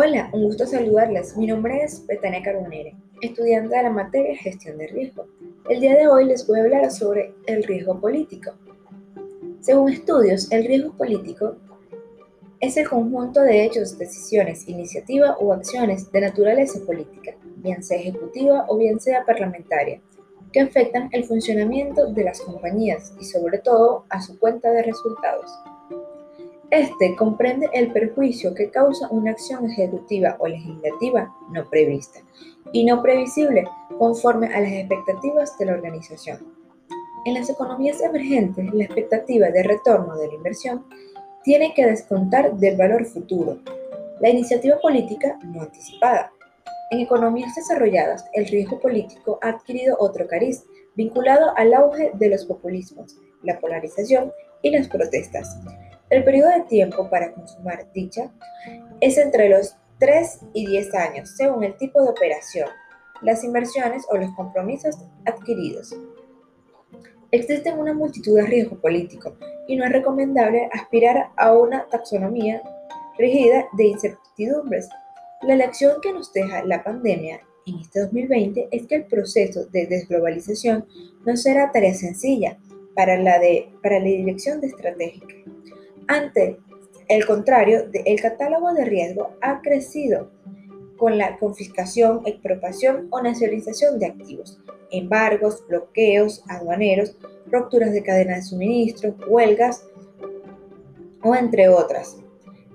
Hola, un gusto saludarles. Mi nombre es Betania Carbonere, estudiante de la materia Gestión de Riesgo. El día de hoy les voy a hablar sobre el riesgo político. Según estudios, el riesgo político es el conjunto de hechos, decisiones, iniciativas o acciones de naturaleza política, bien sea ejecutiva o bien sea parlamentaria, que afectan el funcionamiento de las compañías y sobre todo a su cuenta de resultados. Este comprende el perjuicio que causa una acción ejecutiva o legislativa no prevista y no previsible conforme a las expectativas de la organización. En las economías emergentes, la expectativa de retorno de la inversión tiene que descontar del valor futuro, la iniciativa política no anticipada. En economías desarrolladas, el riesgo político ha adquirido otro cariz vinculado al auge de los populismos, la polarización y las protestas. El periodo de tiempo para consumar dicha es entre los 3 y 10 años, según el tipo de operación, las inversiones o los compromisos adquiridos. Existen una multitud de riesgos políticos y no es recomendable aspirar a una taxonomía rígida de incertidumbres. La lección que nos deja la pandemia en este 2020 es que el proceso de desglobalización no será tarea sencilla para la, de, para la dirección de estratégica. Ante el contrario, el catálogo de riesgo ha crecido con la confiscación, expropiación o nacionalización de activos, embargos, bloqueos aduaneros, rupturas de cadena de suministro, huelgas o entre otras.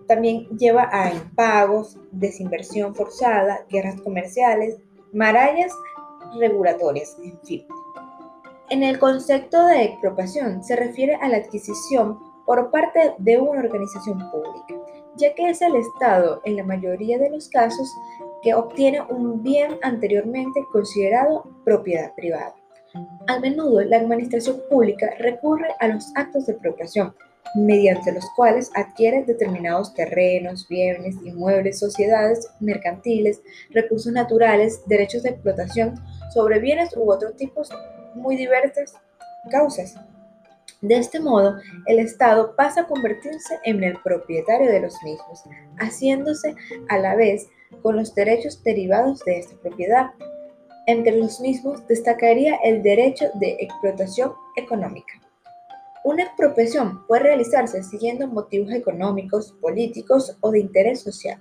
También lleva a impagos, desinversión forzada, guerras comerciales, marallas regulatorias, en fin. En el concepto de expropiación se refiere a la adquisición por parte de una organización pública, ya que es el Estado, en la mayoría de los casos, que obtiene un bien anteriormente considerado propiedad privada. A menudo la administración pública recurre a los actos de expropiación, mediante los cuales adquiere determinados terrenos, bienes, inmuebles, sociedades mercantiles, recursos naturales, derechos de explotación sobre bienes u otros tipos muy diversas causas. De este modo, el Estado pasa a convertirse en el propietario de los mismos, haciéndose a la vez con los derechos derivados de esta propiedad. Entre los mismos destacaría el derecho de explotación económica. Una expropiación puede realizarse siguiendo motivos económicos, políticos o de interés social.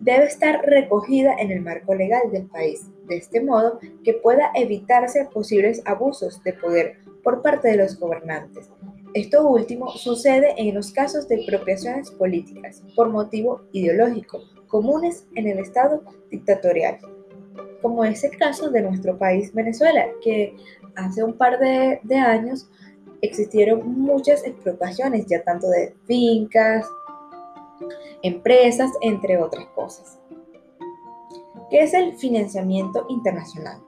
Debe estar recogida en el marco legal del país, de este modo que pueda evitarse posibles abusos de poder por parte de los gobernantes. Esto último sucede en los casos de expropiaciones políticas por motivo ideológico, comunes en el Estado dictatorial, como es el caso de nuestro país Venezuela, que hace un par de, de años existieron muchas expropiaciones, ya tanto de fincas, empresas, entre otras cosas. ¿Qué es el financiamiento internacional?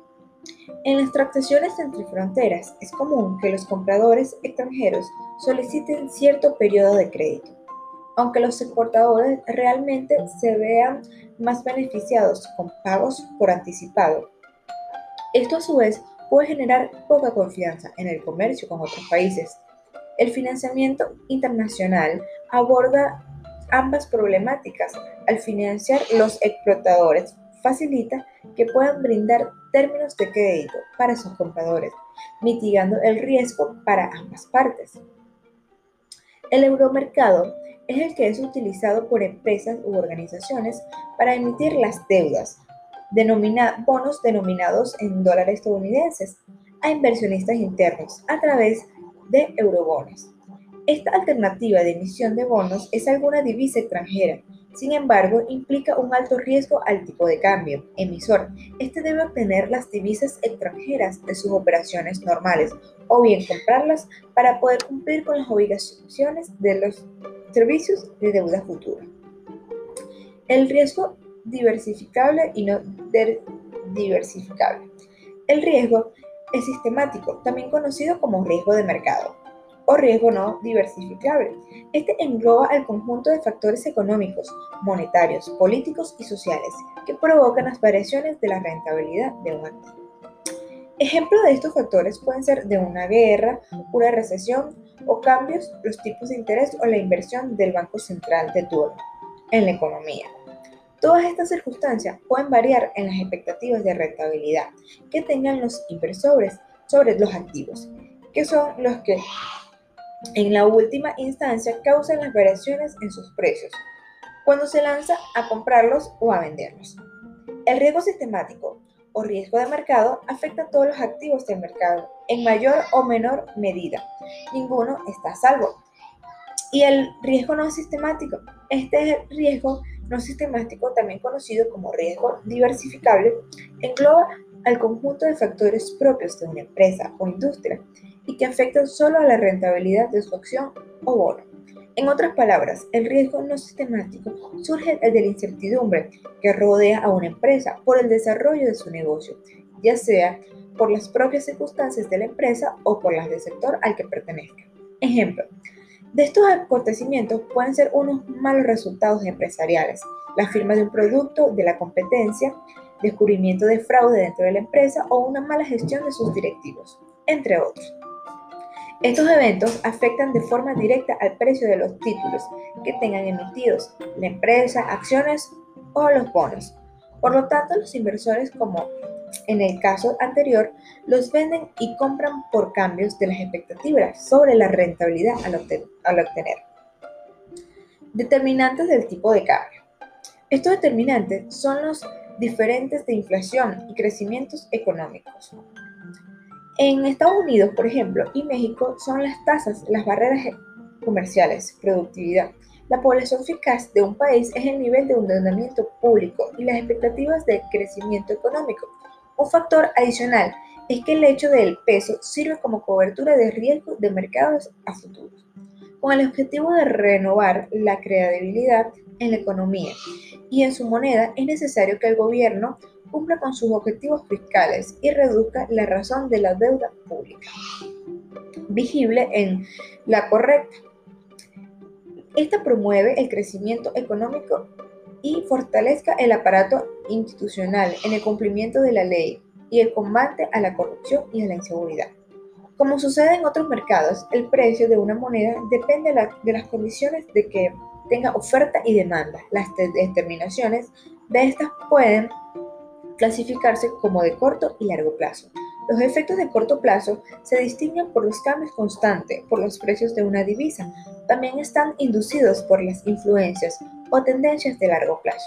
En las transacciones entre fronteras es común que los compradores extranjeros soliciten cierto periodo de crédito, aunque los exportadores realmente se vean más beneficiados con pagos por anticipado. Esto a su vez puede generar poca confianza en el comercio con otros países. El financiamiento internacional aborda ambas problemáticas al financiar los explotadores facilita que puedan brindar términos de crédito para sus compradores, mitigando el riesgo para ambas partes. El euromercado es el que es utilizado por empresas u organizaciones para emitir las deudas, bonos denominados en dólares estadounidenses, a inversionistas internos a través de eurobonos. Esta alternativa de emisión de bonos es alguna divisa extranjera sin embargo, implica un alto riesgo al tipo de cambio emisor. Este debe obtener las divisas extranjeras de sus operaciones normales o bien comprarlas para poder cumplir con las obligaciones de los servicios de deuda futura. El riesgo diversificable y no diversificable. El riesgo es sistemático, también conocido como riesgo de mercado o riesgo no diversificable. Este engloba el conjunto de factores económicos, monetarios, políticos y sociales que provocan las variaciones de la rentabilidad de un activo. Ejemplos de estos factores pueden ser de una guerra, una recesión o cambios, los tipos de interés o la inversión del Banco Central de turno en la economía. Todas estas circunstancias pueden variar en las expectativas de rentabilidad que tengan los inversores sobre los activos, que son los que en la última instancia causan las variaciones en sus precios cuando se lanza a comprarlos o a venderlos. El riesgo sistemático o riesgo de mercado afecta a todos los activos del mercado en mayor o menor medida. Ninguno está a salvo. Y el riesgo no sistemático. Este es el riesgo no sistemático, también conocido como riesgo diversificable, engloba al conjunto de factores propios de una empresa o industria y que afectan solo a la rentabilidad de su acción o bono. En otras palabras, el riesgo no sistemático surge de la incertidumbre que rodea a una empresa por el desarrollo de su negocio, ya sea por las propias circunstancias de la empresa o por las del sector al que pertenezca. Ejemplo, de estos acontecimientos pueden ser unos malos resultados empresariales, la firma de un producto de la competencia, descubrimiento de fraude dentro de la empresa o una mala gestión de sus directivos, entre otros. Estos eventos afectan de forma directa al precio de los títulos que tengan emitidos la empresa, acciones o los bonos. Por lo tanto, los inversores, como en el caso anterior, los venden y compran por cambios de las expectativas sobre la rentabilidad al, obtener. Determinantes del tipo de cambio. Estos determinantes son los diferentes de inflación y crecimientos económicos. En Estados Unidos, por ejemplo, y México son las tasas, las barreras comerciales, productividad. La población eficaz de un país es el nivel de endeudamiento público y las expectativas de crecimiento económico. Un factor adicional es que el hecho del peso sirve como cobertura de riesgo de mercados a futuro, con el objetivo de renovar la credibilidad en la economía y en su moneda es necesario que el gobierno cumpla con sus objetivos fiscales y reduzca la razón de la deuda pública. Visible en la correcta. Esta promueve el crecimiento económico y fortalezca el aparato institucional en el cumplimiento de la ley y el combate a la corrupción y a la inseguridad. Como sucede en otros mercados, el precio de una moneda depende de las condiciones de que tenga oferta y demanda. Las determinaciones de estas pueden clasificarse como de corto y largo plazo. Los efectos de corto plazo se distinguen por los cambios constantes por los precios de una divisa. También están inducidos por las influencias o tendencias de largo plazo.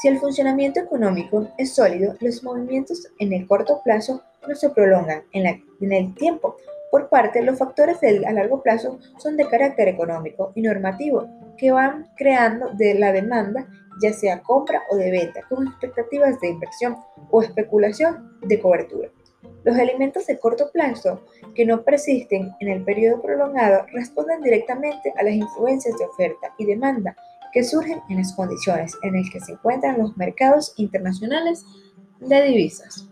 Si el funcionamiento económico es sólido, los movimientos en el corto plazo no se prolongan en, el tiempo. Por parte, los factores a largo plazo son de carácter económico y normativo, que van creando de la demanda ya sea compra o de venta, con expectativas de inversión o especulación de cobertura. Los elementos de corto plazo que no persisten en el periodo prolongado responden directamente a las influencias de oferta y demanda que surgen en las condiciones en las que se encuentran los mercados internacionales de divisas.